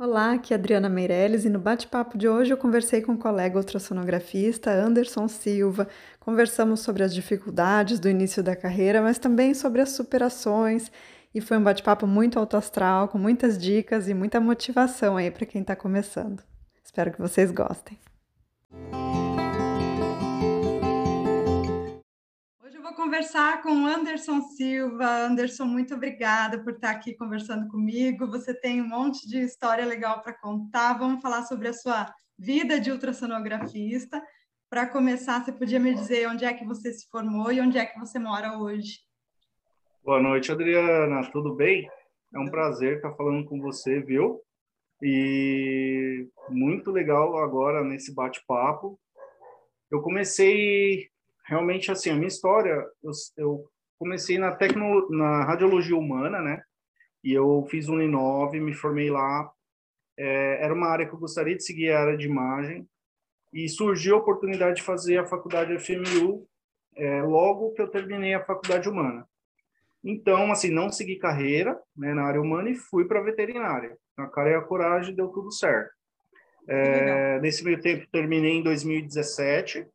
Olá, aqui é Adriana Meirelles e no bate-papo de hoje eu conversei com o colega ultrassonografista Anderson Silva. Conversamos sobre as dificuldades do início da carreira, mas também sobre as superações. E foi um bate-papo muito alto astral, com muitas dicas e muita motivação aí para quem está começando. Espero que vocês gostem. Conversar com Anderson Silva. Anderson, muito obrigada por estar aqui conversando comigo. Você tem um monte de história legal para contar. Vamos falar sobre a sua vida de ultrassonografista. Para começar, você podia me dizer onde é que você se formou e onde é que você mora hoje? Boa noite, Adriana. Tudo bem? É um prazer estar falando com você, viu? E muito legal agora nesse bate-papo. Eu comecei realmente assim a minha história eu, eu comecei na tecno na radiologia humana né? E eu fiz um 9 me formei lá. É, era uma área que eu gostaria de seguir a área de imagem. E surgiu a oportunidade de fazer a faculdade FMU é, logo que eu terminei a faculdade humana. Então assim não segui carreira né, na área humana e fui para veterinária. A cara e a coragem deu tudo certo. É, nesse meio tempo terminei em 2017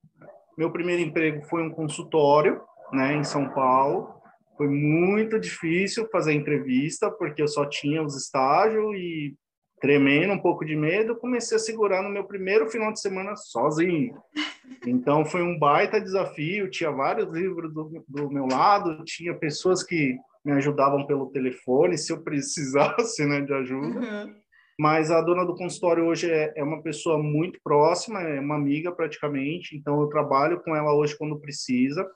meu primeiro emprego foi um consultório, né, em São Paulo. Foi muito difícil fazer entrevista, porque eu só tinha os estágios e tremendo, um pouco de medo, comecei a segurar no meu primeiro final de semana sozinho. Então foi um baita desafio, tinha vários livros do, do meu lado, tinha pessoas que me ajudavam pelo telefone, se eu precisasse né, de ajuda. Uhum. Mas a dona do consultório hoje é, é uma pessoa muito próxima, é uma amiga praticamente, então eu trabalho com ela hoje quando precisa.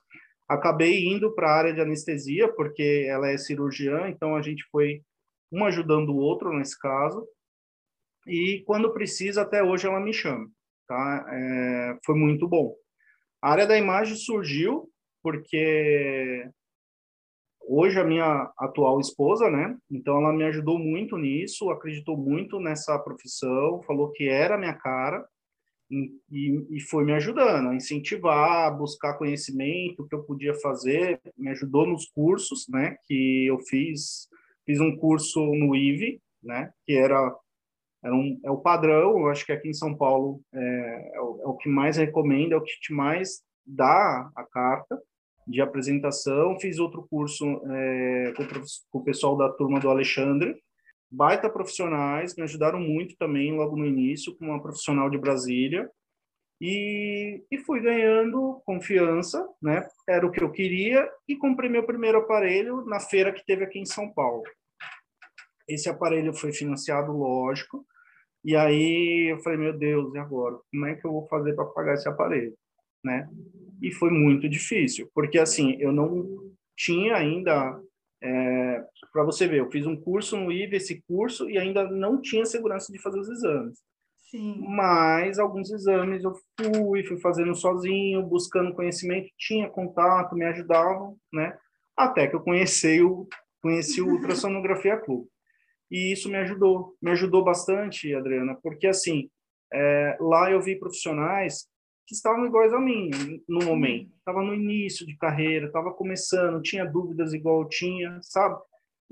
Acabei indo para a área de anestesia, porque ela é cirurgiã, então a gente foi um ajudando o outro nesse caso. E quando precisa, até hoje ela me chama. Tá? É, foi muito bom. A área da imagem surgiu porque hoje a minha atual esposa, né? Então ela me ajudou muito nisso, acreditou muito nessa profissão, falou que era a minha cara e, e foi me ajudando a incentivar, a buscar conhecimento, o que eu podia fazer, me ajudou nos cursos, né? Que eu fiz, fiz um curso no IVE, né? Que era era um, é o padrão, eu acho que aqui em São Paulo é, é, o, é o que mais recomenda, é o que te mais dá a carta de apresentação, fiz outro curso é, com, o pessoal da turma do Alexandre, baita profissionais, me ajudaram muito também logo no início, com uma profissional de Brasília, e, e fui ganhando confiança, né? Era o que eu queria, e comprei meu primeiro aparelho na feira que teve aqui em São Paulo. Esse aparelho foi financiado, lógico, e aí eu falei, meu Deus, e agora? Como é que eu vou fazer para pagar esse aparelho? Né? e foi muito difícil, porque assim, eu não tinha ainda, é, para você ver, eu fiz um curso no IVE, esse curso, e ainda não tinha segurança de fazer os exames. Sim. Mas alguns exames eu fui, fui fazendo sozinho, buscando conhecimento, tinha contato, me ajudavam, né? Até que eu conheci o, conheci o Ultrassonografia Clube. E isso me ajudou, me ajudou bastante, Adriana, porque assim, é, lá eu vi profissionais que estavam iguais a mim no momento. Estava no início de carreira, estava começando, tinha dúvidas igual eu tinha, sabe?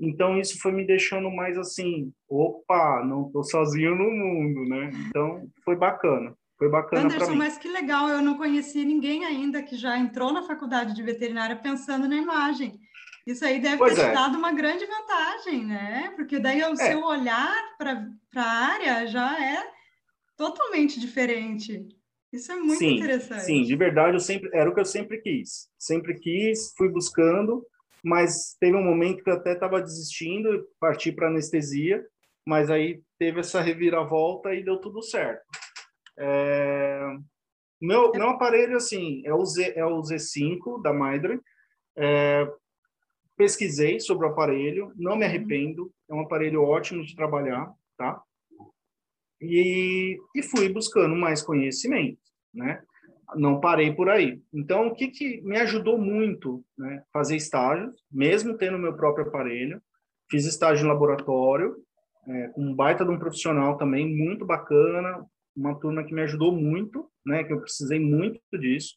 Então isso foi me deixando mais assim, opa, não estou sozinho no mundo, né? Então foi bacana. Foi bacana Anderson, mas que legal, eu não conheci ninguém ainda que já entrou na faculdade de veterinária pensando na imagem. Isso aí deve pois ter é. te dado uma grande vantagem, né? Porque daí o é. seu olhar para a área já é totalmente diferente. Isso é muito sim, interessante. Sim, de verdade, eu sempre era o que eu sempre quis. Sempre quis, fui buscando, mas teve um momento que eu até estava desistindo, parti para anestesia, mas aí teve essa reviravolta e deu tudo certo. É... Meu, meu aparelho, assim, é o, Z, é o Z5 da Maidre. É... Pesquisei sobre o aparelho, não me arrependo, é um aparelho ótimo de trabalhar, tá? e, e fui buscando mais conhecimento, né? Não parei por aí. Então, o que, que me ajudou muito, né? Fazer estágios, mesmo tendo meu próprio aparelho. Fiz estágio em laboratório, é, um baita de um profissional também, muito bacana, uma turma que me ajudou muito, né? Que eu precisei muito disso.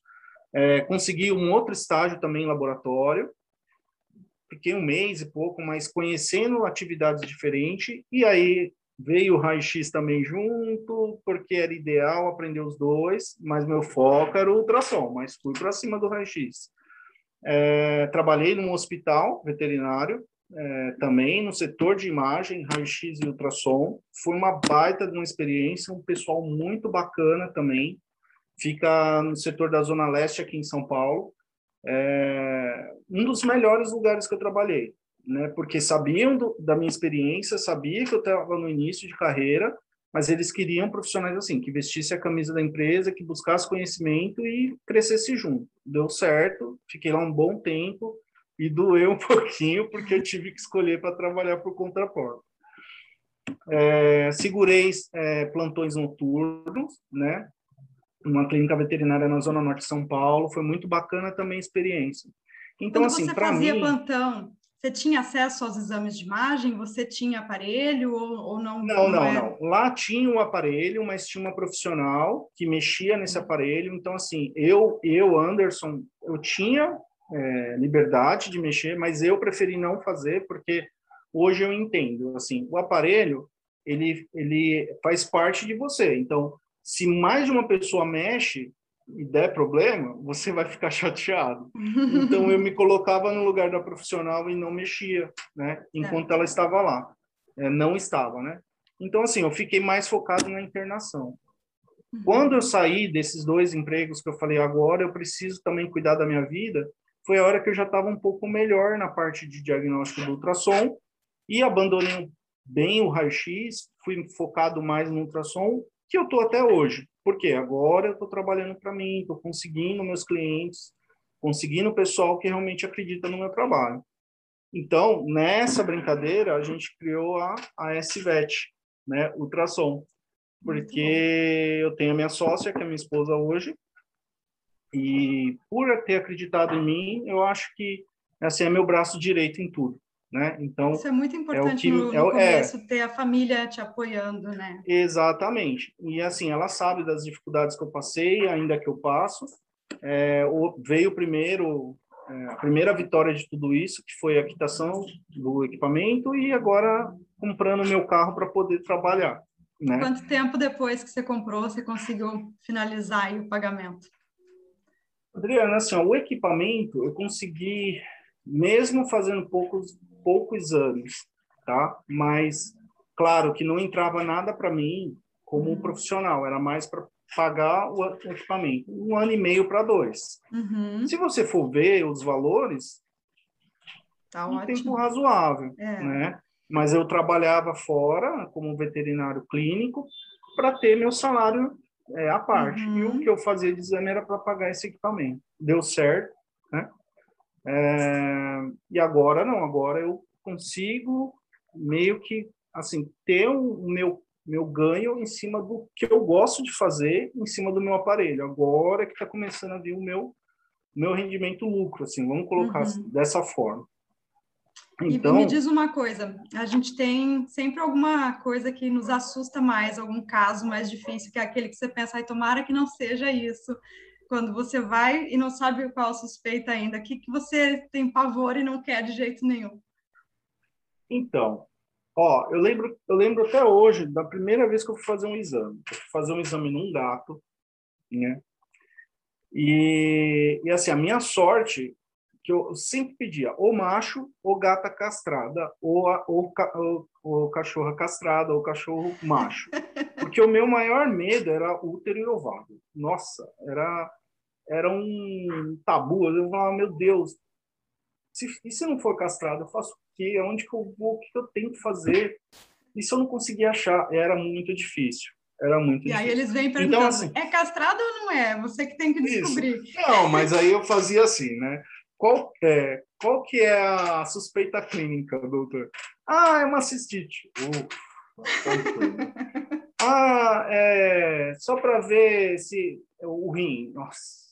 É, consegui um outro estágio também em laboratório, fiquei um mês e pouco, mas conhecendo atividades diferentes, e aí Veio o raio-x também junto, porque era ideal aprender os dois, mas meu foco era o ultrassom, mas fui para cima do raio-x. É, trabalhei num hospital veterinário, é, também no setor de imagem, raio-x e ultrassom. Foi uma baita de uma experiência, um pessoal muito bacana também. Fica no setor da Zona Leste, aqui em São Paulo. É, um dos melhores lugares que eu trabalhei né? Porque sabiam do, da minha experiência, sabia que eu estava no início de carreira, mas eles queriam profissionais assim, que vestisse a camisa da empresa, que buscasse conhecimento e crescesse junto. Deu certo, fiquei lá um bom tempo e doeu um pouquinho porque eu tive que escolher para trabalhar por conta própria. É, segurei é, plantões noturnos, né? Uma clínica veterinária na zona norte de São Paulo, foi muito bacana também a experiência. Então, Quando assim, para mim. Você fazia plantão, você tinha acesso aos exames de imagem? Você tinha aparelho ou, ou não? Não, não, não, não. Lá tinha um aparelho, mas tinha uma profissional que mexia nesse uhum. aparelho. Então, assim, eu, eu Anderson, eu tinha é, liberdade de mexer, mas eu preferi não fazer porque hoje eu entendo. Assim, o aparelho ele, ele faz parte de você. Então, se mais de uma pessoa mexe, e der problema, você vai ficar chateado. Então eu me colocava no lugar da profissional e não mexia, né? Enquanto é. ela estava lá, é, não estava, né? Então assim, eu fiquei mais focado na internação. Uhum. Quando eu saí desses dois empregos que eu falei agora, eu preciso também cuidar da minha vida. Foi a hora que eu já estava um pouco melhor na parte de diagnóstico do ultrassom e abandonei bem o raio-x, fui focado mais no ultrassom, que eu tô até hoje. Porque agora eu estou trabalhando para mim, estou conseguindo meus clientes, conseguindo o pessoal que realmente acredita no meu trabalho. Então, nessa brincadeira, a gente criou a, a SVET, né, ultrassom, porque eu tenho a minha sócia, que é minha esposa hoje, e por ter acreditado em mim, eu acho que assim é meu braço direito em tudo né? Então isso é muito importante é que, no, no é, começo é, ter a família te apoiando, né? Exatamente. E assim, ela sabe das dificuldades que eu passei, ainda que eu passo. É, veio primeiro é, a primeira vitória de tudo isso, que foi a quitação do equipamento e agora comprando meu carro para poder trabalhar. Né? Quanto tempo depois que você comprou, você conseguiu finalizar o pagamento? Adriana, assim, ó, o equipamento eu consegui, mesmo fazendo poucos poucos exames, tá? Mas, claro, que não entrava nada para mim como um profissional, era mais para pagar o equipamento. Um ano e meio para dois. Uhum. Se você for ver os valores, tá um ótimo. tempo razoável, é. né? Mas eu trabalhava fora como veterinário clínico para ter meu salário é, à parte. Uhum. E o uhum. que eu fazia de exame era para pagar esse equipamento. Deu certo, né? É, e agora não, agora eu consigo meio que assim ter o meu meu ganho em cima do que eu gosto de fazer, em cima do meu aparelho. Agora que está começando a vir o meu meu rendimento lucro, assim, vamos colocar uhum. dessa forma. Então, e me diz uma coisa, a gente tem sempre alguma coisa que nos assusta mais, algum caso mais difícil, que é aquele que você pensa, ai, tomara que não seja isso quando você vai e não sabe qual a suspeita ainda? O que, que você tem pavor e não quer de jeito nenhum? Então, ó, eu lembro, eu lembro até hoje da primeira vez que eu fui fazer um exame. Eu fui fazer um exame num gato, né? E, e assim, a minha sorte que eu sempre pedia ou macho ou gata castrada ou, ou, ou, ou cachorra castrada ou cachorro macho porque o meu maior medo era útero e ovário nossa era era um tabu. Eu falava, meu Deus, se, e se eu não for castrado, eu faço o quê? Onde que eu vou? O que eu tenho que fazer? Isso eu não conseguia achar. Era muito difícil. Era muito e difícil. aí eles vêm então, perguntando, então, assim, é castrado ou não é? Você que tem que descobrir. Isso. Não, mas aí eu fazia assim, né? Qual, é, qual que é a suspeita clínica, doutor? Ah, é uma cistite. ah, é, só para ver se o rim. Nossa,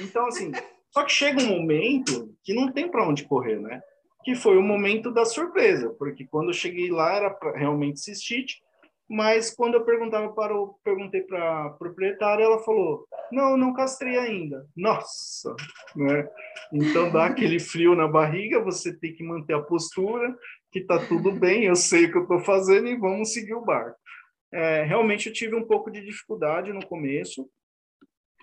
então, assim, só que chega um momento que não tem para onde correr, né? Que foi o momento da surpresa, porque quando eu cheguei lá era realmente cistite, mas quando eu perguntava para o perguntei para a proprietária, ela falou: "Não, não castrei ainda". Nossa, né? Então dá aquele frio na barriga, você tem que manter a postura, que tá tudo bem, eu sei o que eu estou fazendo e vamos seguir o barco. É, realmente eu tive um pouco de dificuldade no começo,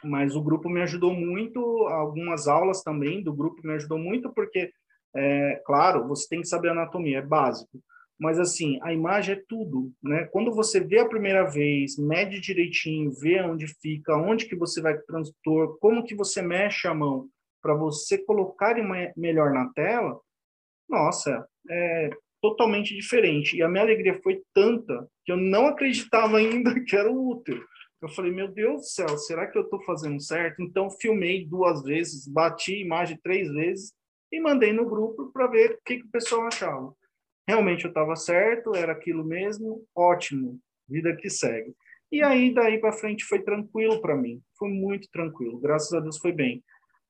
mas o grupo me ajudou muito, algumas aulas também do grupo me ajudou muito, porque, é, claro, você tem que saber anatomia, é básico, mas assim, a imagem é tudo, né? Quando você vê a primeira vez, mede direitinho, vê onde fica, onde que você vai transitor, como que você mexe a mão para você colocar melhor na tela, nossa, é totalmente diferente. E a minha alegria foi tanta que eu não acreditava ainda que era o útero. Eu falei, meu Deus do céu, será que eu estou fazendo certo? Então, filmei duas vezes, bati a imagem três vezes e mandei no grupo para ver o que, que o pessoal achava realmente eu estava certo, era aquilo mesmo, ótimo, vida que segue. E aí, daí para frente, foi tranquilo para mim, foi muito tranquilo, graças a Deus foi bem.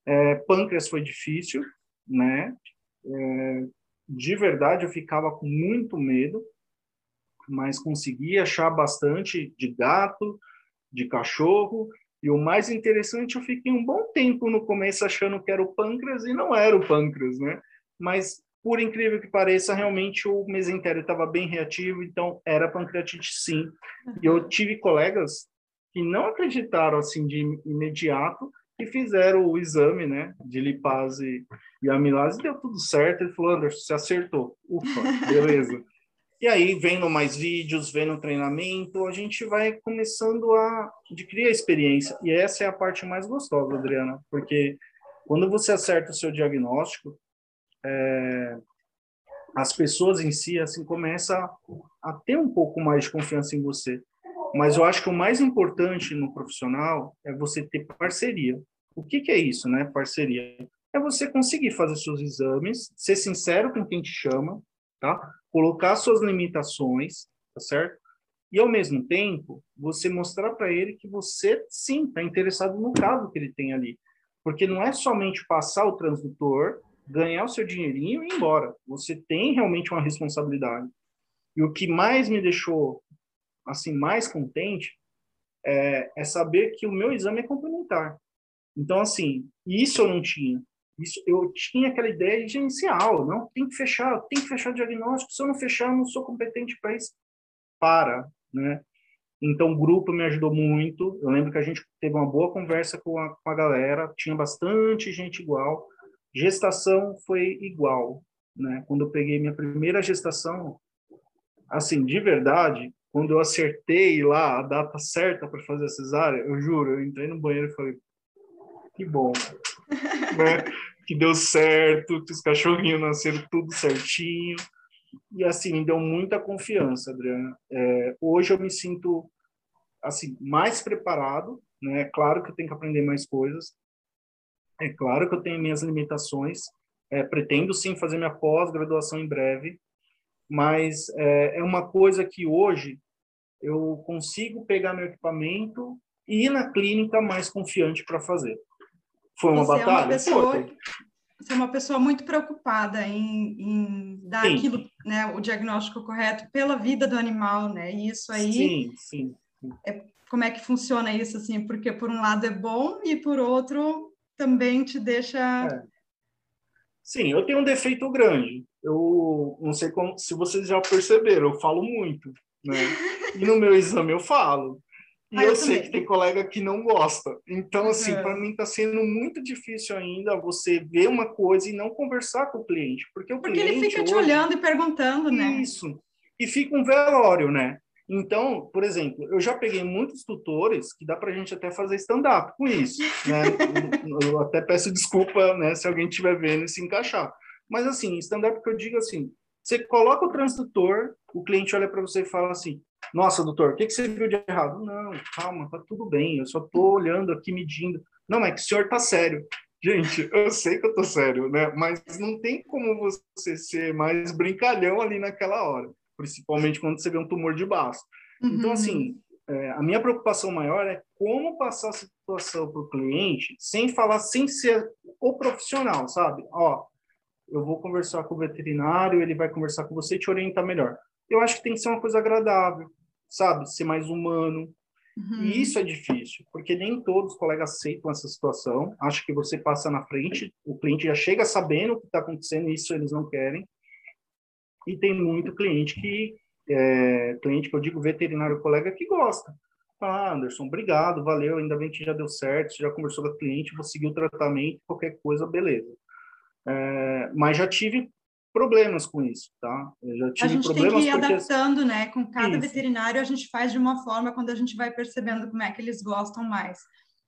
É, pâncreas foi difícil, né? É, de verdade, eu ficava com muito medo, mas consegui achar bastante de gato, de cachorro, e o mais interessante, eu fiquei um bom tempo no começo achando que era o pâncreas e não era o pâncreas, né? Mas por incrível que pareça, realmente o mesentério estava bem reativo, então era pancreatite sim. E eu tive colegas que não acreditaram assim de imediato e fizeram o exame, né, de lipase e amilase, deu tudo certo. Ele falou: Anderson, você acertou. Ufa, beleza. E aí, vendo mais vídeos, vendo treinamento, a gente vai começando a adquirir a experiência. E essa é a parte mais gostosa, Adriana, porque quando você acerta o seu diagnóstico, é, as pessoas em si assim começam a, a ter um pouco mais de confiança em você. Mas eu acho que o mais importante no profissional é você ter parceria. O que, que é isso, né? Parceria é você conseguir fazer seus exames, ser sincero com quem te chama, tá? Colocar suas limitações, tá certo? E ao mesmo tempo, você mostrar para ele que você sim está interessado no caso que ele tem ali, porque não é somente passar o transdutor ganhar o seu dinheirinho e ir embora. Você tem realmente uma responsabilidade. E o que mais me deixou assim mais contente é, é saber que o meu exame é complementar. Então, assim, isso eu não tinha. Isso, eu tinha aquela ideia inicial, não tem que fechar, tem que fechar o diagnóstico. Se eu não fechar, eu não sou competente para isso. Para, né? Então, o grupo me ajudou muito. Eu lembro que a gente teve uma boa conversa com a, com a galera, tinha bastante gente igual. Gestação foi igual, né? Quando eu peguei minha primeira gestação, assim, de verdade, quando eu acertei lá a data certa para fazer a cesárea, eu juro, eu entrei no banheiro e falei, que bom, né? Que deu certo, que os cachorrinhos nasceram tudo certinho. E assim, me deu muita confiança, Adriana. É, hoje eu me sinto assim mais preparado, né? Claro que eu tenho que aprender mais coisas, é claro que eu tenho minhas limitações, é, pretendo sim fazer minha pós-graduação em breve, mas é, é, uma coisa que hoje eu consigo pegar meu equipamento e ir na clínica mais confiante para fazer. Foi uma você batalha? É uma pessoa, você é uma pessoa muito preocupada em, em dar sim. aquilo, né, o diagnóstico correto pela vida do animal, né? E isso aí. Sim, sim. É, como é que funciona isso, assim? Porque por um lado é bom e por outro também te deixa. É. Sim, eu tenho um defeito grande. Eu não sei como, se vocês já perceberam, eu falo muito, né? E no meu exame eu falo. E ah, eu, eu sei que tem colega que não gosta. Então, assim, uhum. para mim está sendo muito difícil ainda você ver uma coisa e não conversar com o cliente. Porque o porque cliente. ele fica hoje... te olhando e perguntando, né? Isso. E fica um velório, né? Então, por exemplo, eu já peguei muitos tutores que dá para a gente até fazer stand-up com isso. Né? eu até peço desculpa né, se alguém estiver vendo e se encaixar. Mas, assim, stand-up que eu digo assim, você coloca o transdutor, o cliente olha para você e fala assim, nossa, doutor, o que, que você viu de errado? Não, calma, tá tudo bem, eu só tô olhando aqui, medindo. Não, é que o senhor tá sério. Gente, eu sei que eu tô sério, né? Mas não tem como você ser mais brincalhão ali naquela hora principalmente quando você vê um tumor de baço. Então, uhum. Então, assim, é, a minha preocupação maior é como passar a situação para o cliente sem falar, sem ser o profissional, sabe? Ó, eu vou conversar com o veterinário, ele vai conversar com você e te orientar melhor. Eu acho que tem que ser uma coisa agradável, sabe? Ser mais humano. Uhum. E isso é difícil, porque nem todos os colegas aceitam essa situação. Acho que você passa na frente, o cliente já chega sabendo o que está acontecendo, e isso eles não querem. E tem muito cliente que, é, cliente que eu digo veterinário colega que gosta. Ah, Anderson, obrigado, valeu, ainda bem que já deu certo, você já conversou com a cliente, vou seguir o tratamento, qualquer coisa, beleza. É, mas já tive problemas com isso, tá? Eu já tive a gente tem que ir porque... adaptando, né? Com cada isso. veterinário a gente faz de uma forma quando a gente vai percebendo como é que eles gostam mais.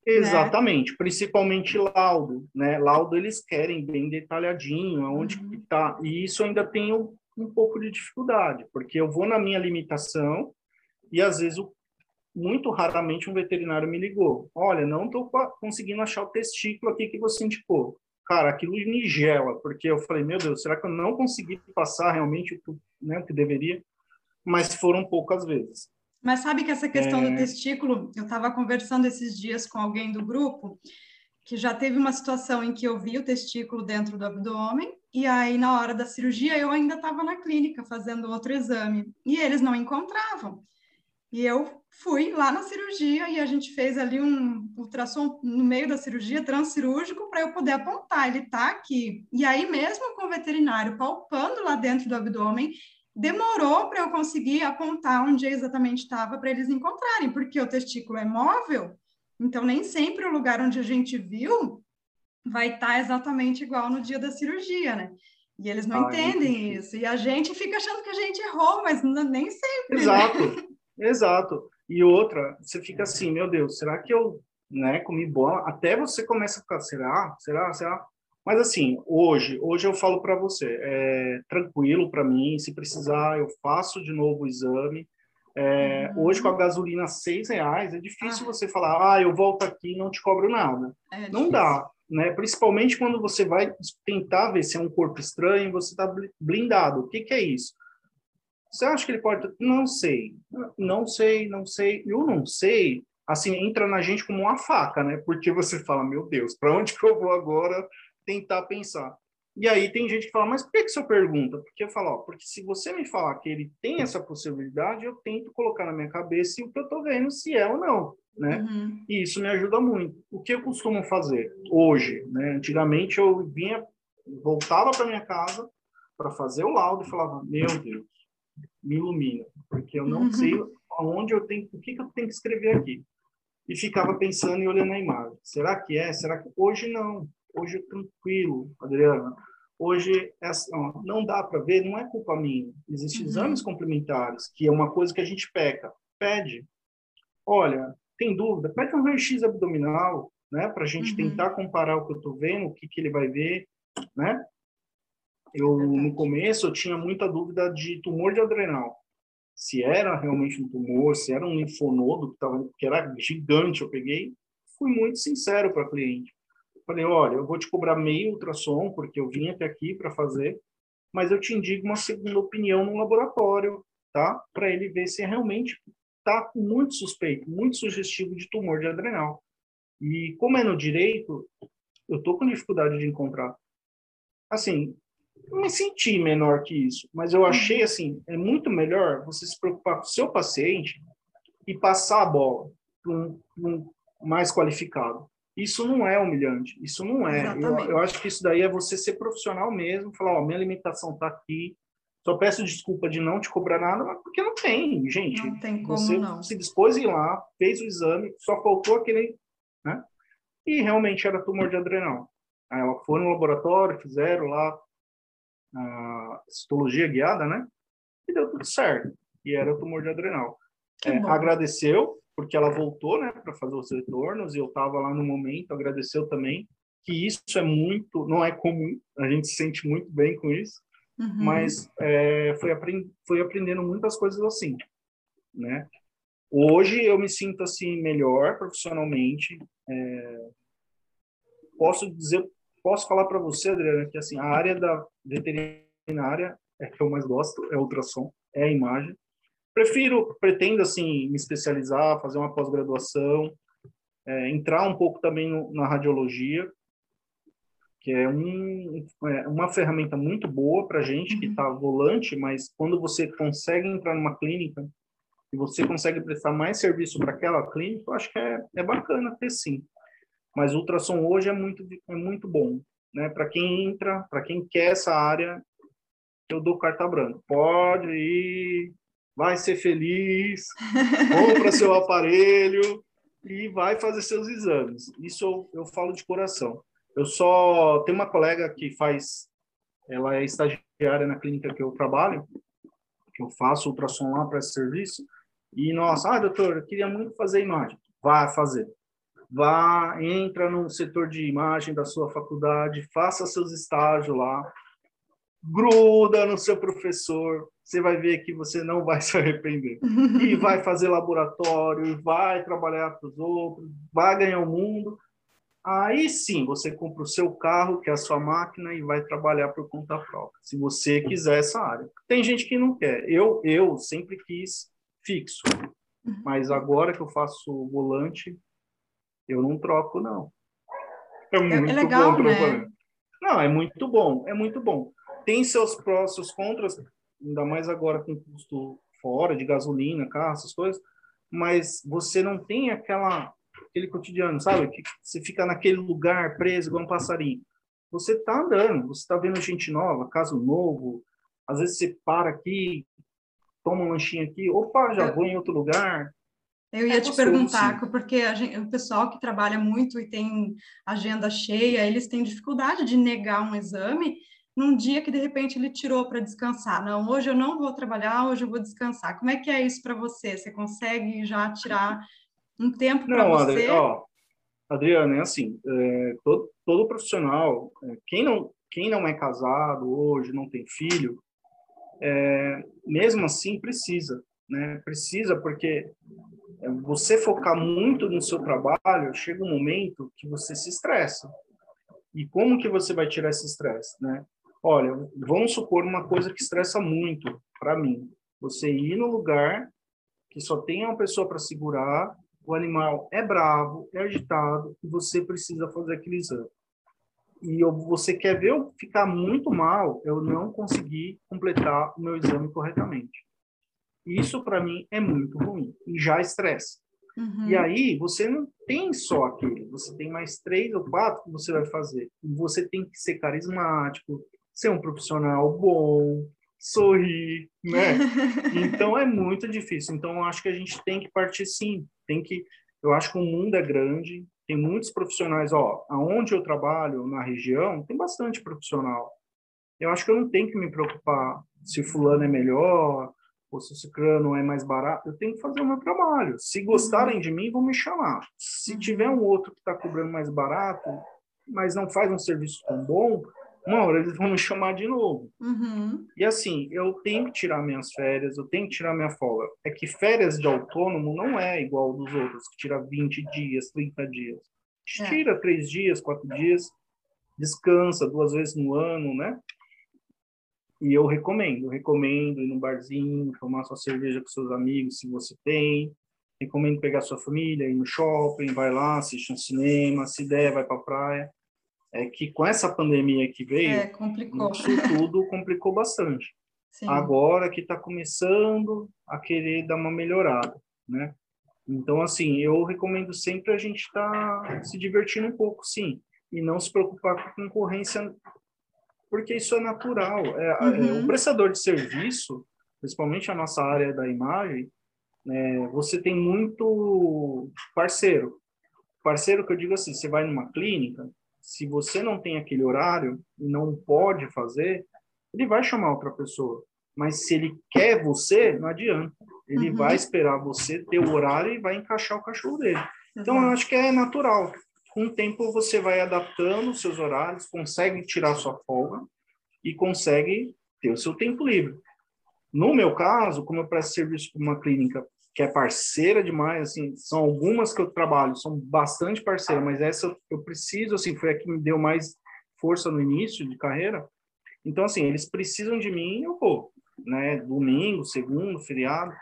Né? Exatamente, né? principalmente laudo, né? Laudo eles querem bem detalhadinho, aonde uhum. que tá. E isso ainda tem um, um pouco de dificuldade, porque eu vou na minha limitação e às vezes o muito raramente um veterinário me ligou. Olha, não estou conseguindo achar o testículo aqui que você indicou. Cara, aquilo me gela, porque eu falei, meu Deus, será que eu não consegui passar realmente o que, né, o que deveria? Mas foram poucas vezes. Mas sabe que essa questão é... do testículo, eu estava conversando esses dias com alguém do grupo que já teve uma situação em que eu vi o testículo dentro do abdômen e aí na hora da cirurgia eu ainda estava na clínica fazendo outro exame e eles não encontravam. E eu fui lá na cirurgia e a gente fez ali um ultrassom no meio da cirurgia, transcirúrgico, para eu poder apontar. Ele está aqui. E aí, mesmo com o veterinário palpando lá dentro do abdômen, demorou para eu conseguir apontar onde exatamente estava para eles encontrarem, porque o testículo é móvel, então nem sempre o lugar onde a gente viu vai estar tá exatamente igual no dia da cirurgia, né? E eles não ah, entendem isso. E a gente fica achando que a gente errou, mas nem sempre. Né? Exato. Né? Exato. E outra, você fica assim, meu Deus, será que eu, né, comi bola? Até você começa a ficar, será? Será? Será? Mas assim, hoje, hoje eu falo para você, é tranquilo para mim, se precisar eu faço de novo o exame. É, uhum. Hoje com a gasolina seis reais é difícil ah. você falar, ah, eu volto aqui e não te cobro nada. É não dá, né? Principalmente quando você vai tentar ver se é um corpo estranho, você está blindado. O que, que é isso? Você acha que ele pode? Não sei, não sei, não sei. Eu não sei. Assim entra na gente como uma faca, né? Porque você fala, meu Deus, para onde que eu vou agora tentar pensar? E aí tem gente que fala, mas por que, que você pergunta? Porque eu falo, ó, porque se você me falar que ele tem essa possibilidade, eu tento colocar na minha cabeça o que eu estou vendo, se é ou não, né? Uhum. E isso me ajuda muito. O que eu costumo fazer hoje, né? Antigamente eu vinha, voltava para minha casa para fazer o laudo e falava, meu Deus, me ilumina, porque eu não uhum. sei aonde eu tenho, o que, que eu tenho que escrever aqui. E ficava pensando e olhando a imagem. Será que é? Será que hoje não? Hoje é tranquilo, Adriana. Hoje é, ó, não dá para ver, não é culpa minha. Existem uhum. exames complementares, que é uma coisa que a gente peca. Pede. Olha, tem dúvida? Pede um raio-x abdominal, né? Para a gente uhum. tentar comparar o que eu estou vendo, o que, que ele vai ver, né? Eu, no começo, eu tinha muita dúvida de tumor de adrenal. Se era realmente um tumor, se era um linfonodo que, tava, que era gigante, eu peguei, fui muito sincero para a cliente. Falei, olha, eu vou te cobrar meio ultrassom, porque eu vim até aqui para fazer, mas eu te indico uma segunda opinião no laboratório, tá? Para ele ver se realmente está muito suspeito, muito sugestivo de tumor de adrenal. E como é no direito, eu estou com dificuldade de encontrar. Assim, me senti menor que isso, mas eu achei uhum. assim, é muito melhor você se preocupar com o seu paciente e passar a bola para um, um, mais qualificado. Isso não é humilhante, isso não é. Eu, eu, acho que isso daí é você ser profissional mesmo, falar, ó, minha limitação está aqui, só peço desculpa de não te cobrar nada, mas porque não tem, gente. Não tem como você não. se dispôs a ir lá, fez o exame, só faltou aquele, né? E realmente era tumor de adrenal. Aí ela foi no laboratório, fizeram lá a citologia guiada, né? E deu tudo certo. E era o tumor de adrenal. É, agradeceu, porque ela voltou, né, para fazer os retornos, e eu estava lá no momento, agradeceu também, que isso é muito, não é comum, a gente se sente muito bem com isso, uhum. mas é, foi, aprend, foi aprendendo muitas coisas assim, né? Hoje eu me sinto assim melhor profissionalmente, é, posso dizer posso falar para você, Adriana, que assim a área da veterinária é que eu mais gosto, é ultrassom, é a imagem. Prefiro, pretendo assim me especializar, fazer uma pós-graduação, é, entrar um pouco também no, na radiologia, que é, um, é uma ferramenta muito boa para gente que está uhum. volante, mas quando você consegue entrar numa clínica e você consegue prestar mais serviço para aquela clínica, eu acho que é, é bacana ter sim. Mas o ultrassom hoje é muito, é muito bom, né? Para quem entra, para quem quer essa área, eu dou carta branca. Pode ir, vai ser feliz, compra seu aparelho e vai fazer seus exames. Isso eu, eu falo de coração. Eu só tenho uma colega que faz, ela é estagiária na clínica que eu trabalho, que eu faço ultrassom lá para esse serviço, e nossa, ah, doutor, eu queria muito fazer imagem. Vai fazer. Vá, entra no setor de imagem da sua faculdade, faça seus estágios lá, gruda no seu professor, você vai ver que você não vai se arrepender. E vai fazer laboratório, vai trabalhar para os outros, vai ganhar o mundo. Aí sim, você compra o seu carro, que é a sua máquina, e vai trabalhar por conta própria, se você quiser essa área. Tem gente que não quer. Eu, eu sempre quis fixo. Uhum. Mas agora que eu faço volante, eu não troco, não. É, é muito é legal, bom né? Não, é muito bom, é muito bom. Tem seus prós, seus contras, ainda mais agora com custo fora de gasolina, carro, essas coisas, mas você não tem aquela aquele cotidiano, sabe? Que você fica naquele lugar preso igual um passarinho. Você está andando, você está vendo gente nova, caso novo, às vezes você para aqui, toma um lanchinho aqui, opa, já eu, vou em outro lugar. Eu ia é te perguntar, sim. porque gente, o pessoal que trabalha muito e tem agenda cheia, eles têm dificuldade de negar um exame num dia que de repente ele tirou para descansar. Não, hoje eu não vou trabalhar, hoje eu vou descansar. Como é que é isso para você? Você consegue já tirar um tempo para você? Adri, ó, Adriana, é assim, é, todo, todo profissional, é, quem não quem não é casado hoje, não tem filho, é, mesmo assim precisa, né? Precisa porque é, você focar muito no seu trabalho, chega um momento que você se estressa. E como que você vai tirar esse estresse, né? Olha, vamos supor uma coisa que estressa muito para mim. Você ir no lugar que só tem uma pessoa para segurar, o animal é bravo, é agitado e você precisa fazer aquele exame e você quer ver eu ficar muito mal, eu não conseguir completar o meu exame corretamente. Isso para mim é muito ruim e já estressa. Uhum. E aí você não tem só aquele, você tem mais três ou quatro que você vai fazer. E você tem que ser carismático, ser um profissional bom, sorrir, né? então é muito difícil. Então eu acho que a gente tem que partir sim, tem que. Eu acho que o mundo é grande, tem muitos profissionais, ó, aonde eu trabalho, na região, tem bastante profissional. Eu acho que eu não tenho que me preocupar se fulano é melhor ou se o ciclano é mais barato. Eu tenho que fazer o meu trabalho. Se gostarem uhum. de mim, vão me chamar. Se tiver um outro que está cobrando mais barato, mas não faz um serviço tão bom, uma hora eles vão me chamar de novo. Uhum. E assim, eu tenho que tirar minhas férias, eu tenho que tirar minha folga. É que férias de autônomo não é igual dos outros, que tira 20 dias, 30 dias. É. Tira três dias, quatro dias, descansa duas vezes no ano, né? E eu recomendo, recomendo ir no barzinho, tomar sua cerveja com seus amigos, se você tem. Recomendo pegar sua família, ir no shopping, vai lá, assistir um cinema, se der, vai para praia é que com essa pandemia que veio, é, complicou. isso tudo complicou bastante. Sim. Agora que está começando a querer dar uma melhorada, né? Então, assim, eu recomendo sempre a gente estar tá se divertindo um pouco, sim, e não se preocupar com concorrência, porque isso é natural. É, é uhum. o prestador de serviço, principalmente a nossa área da imagem, é, você tem muito parceiro. Parceiro que eu digo assim, você vai numa clínica, se você não tem aquele horário e não pode fazer, ele vai chamar outra pessoa. Mas se ele quer você, não adianta. Ele uhum. vai esperar você ter o horário e vai encaixar o cachorro dele. Então, eu acho que é natural. Com o tempo, você vai adaptando os seus horários, consegue tirar sua folga e consegue ter o seu tempo livre. No meu caso, como eu presto serviço para uma clínica que é parceira demais, assim, são algumas que eu trabalho, são bastante parceiras, mas essa eu, eu preciso, assim, foi a que me deu mais força no início de carreira. Então, assim, eles precisam de mim, eu vou, né? Domingo, segundo, feriado.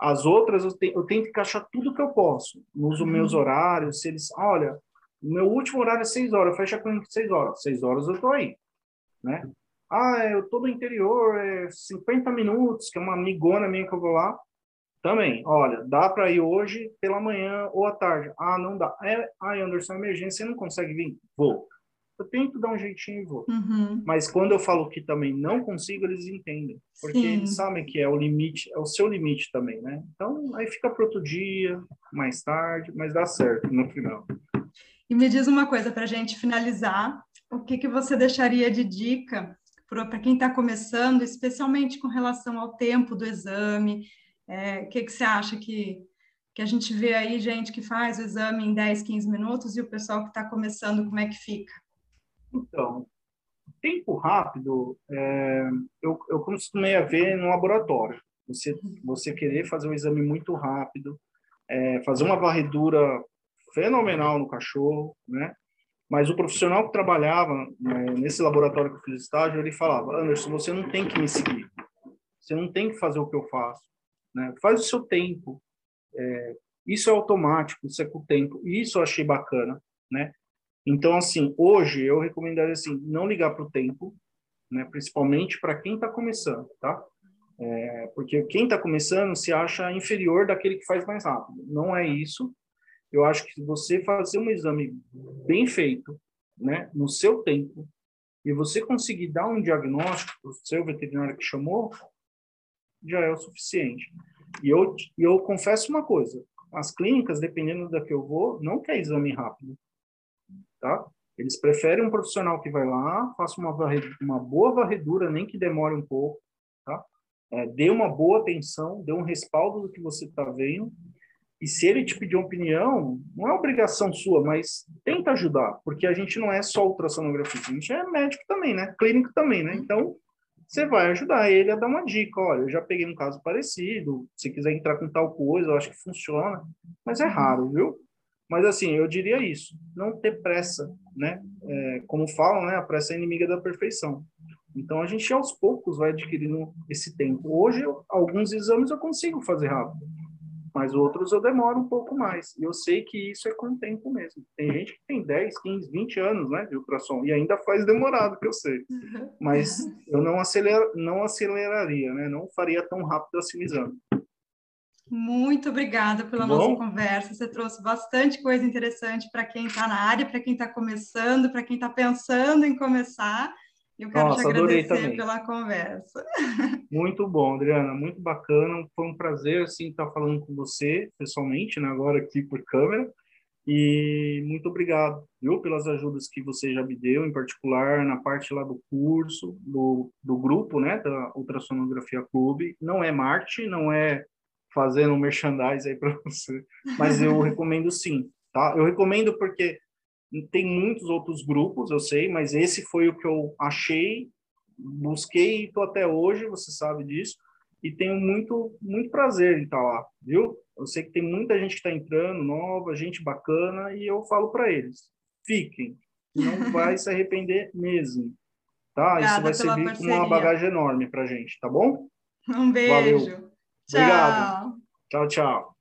As outras, eu, te, eu tento encaixar tudo que eu posso, nos uhum. meus horários, se eles, olha, o meu último horário é seis horas, fecha com seis horas, seis horas eu tô aí, né? Ah, eu tô no interior, é 50 minutos, que é uma amigona minha que eu vou lá, também, olha, dá para ir hoje pela manhã ou à tarde. Ah, não dá. É, ah, Anderson, emergência, você não consegue vir? Vou. eu tento dar um jeitinho e vou. Uhum. Mas quando eu falo que também não consigo, eles entendem. Porque Sim. eles sabem que é o limite, é o seu limite também, né? Então, aí fica para outro dia, mais tarde, mas dá certo no final. E me diz uma coisa para a gente finalizar. O que, que você deixaria de dica para quem está começando, especialmente com relação ao tempo do exame? É, o que, que você acha que, que a gente vê aí, gente que faz o exame em 10, 15 minutos e o pessoal que está começando, como é que fica? Então, tempo rápido, é, eu, eu costumei a ver no laboratório. Você, você querer fazer um exame muito rápido, é, fazer uma varredura fenomenal no cachorro, né? Mas o profissional que trabalhava né, nesse laboratório que eu fiz estágio, ele falava, Anderson, você não tem que me seguir. Você não tem que fazer o que eu faço. Né? Faz o seu tempo. É, isso é automático, isso é com o tempo. Isso eu achei bacana, né? Então, assim, hoje eu recomendaria, assim, não ligar para o tempo, né? Principalmente para quem está começando, tá? É, porque quem está começando se acha inferior daquele que faz mais rápido. Não é isso. Eu acho que se você fazer um exame bem feito, né, no seu tempo, e você conseguir dar um diagnóstico para o seu veterinário que chamou, já é o suficiente. E eu, eu confesso uma coisa: as clínicas, dependendo da que eu vou, não quer exame rápido, tá? Eles preferem um profissional que vai lá, faça uma, uma boa varredura, nem que demore um pouco, tá? É, dê uma boa atenção, dê um respaldo do que você está vendo e se ele te pedir uma opinião, não é obrigação sua, mas tenta ajudar, porque a gente não é só ultrassonografista, a gente é médico também, né? Clínico também, né? Então, você vai ajudar ele a dar uma dica. Olha, eu já peguei um caso parecido, se quiser entrar com tal coisa, eu acho que funciona, mas é raro, viu? Mas, assim, eu diria isso, não ter pressa, né? É, como falam, né? A pressa é inimiga da perfeição. Então, a gente, aos poucos, vai adquirindo esse tempo. Hoje, eu, alguns exames eu consigo fazer rápido mas outros eu demoro um pouco mais. E eu sei que isso é com o tempo mesmo. Tem gente que tem 10, 15, 20 anos né, de ultrassom e ainda faz demorado, que eu sei. Uhum. Mas eu não, acelera, não aceleraria, né? não faria tão rápido assim o exame. Muito obrigada pela Bom, nossa conversa. Você trouxe bastante coisa interessante para quem está na área, para quem está começando, para quem está pensando em começar. Eu quero Nossa, te agradecer pela conversa. Muito bom, Adriana, muito bacana. Foi um prazer assim estar falando com você pessoalmente, né, agora aqui por câmera. E muito obrigado, viu, pelas ajudas que você já me deu, em particular na parte lá do curso, do, do grupo, né, da Ultrassonografia Clube. Não é Marte, não é fazendo merchandise aí para você, mas eu recomendo sim, tá? Eu recomendo porque tem muitos outros grupos, eu sei, mas esse foi o que eu achei, busquei e estou até hoje, você sabe disso, e tenho muito, muito prazer em estar lá, viu? Eu sei que tem muita gente que está entrando, nova, gente bacana, e eu falo para eles: fiquem, não vai se arrepender mesmo, tá? Obrigada Isso vai servir parceria. como uma bagagem enorme para gente, tá bom? Um beijo. Valeu. Tchau. Obrigado. Tchau, tchau.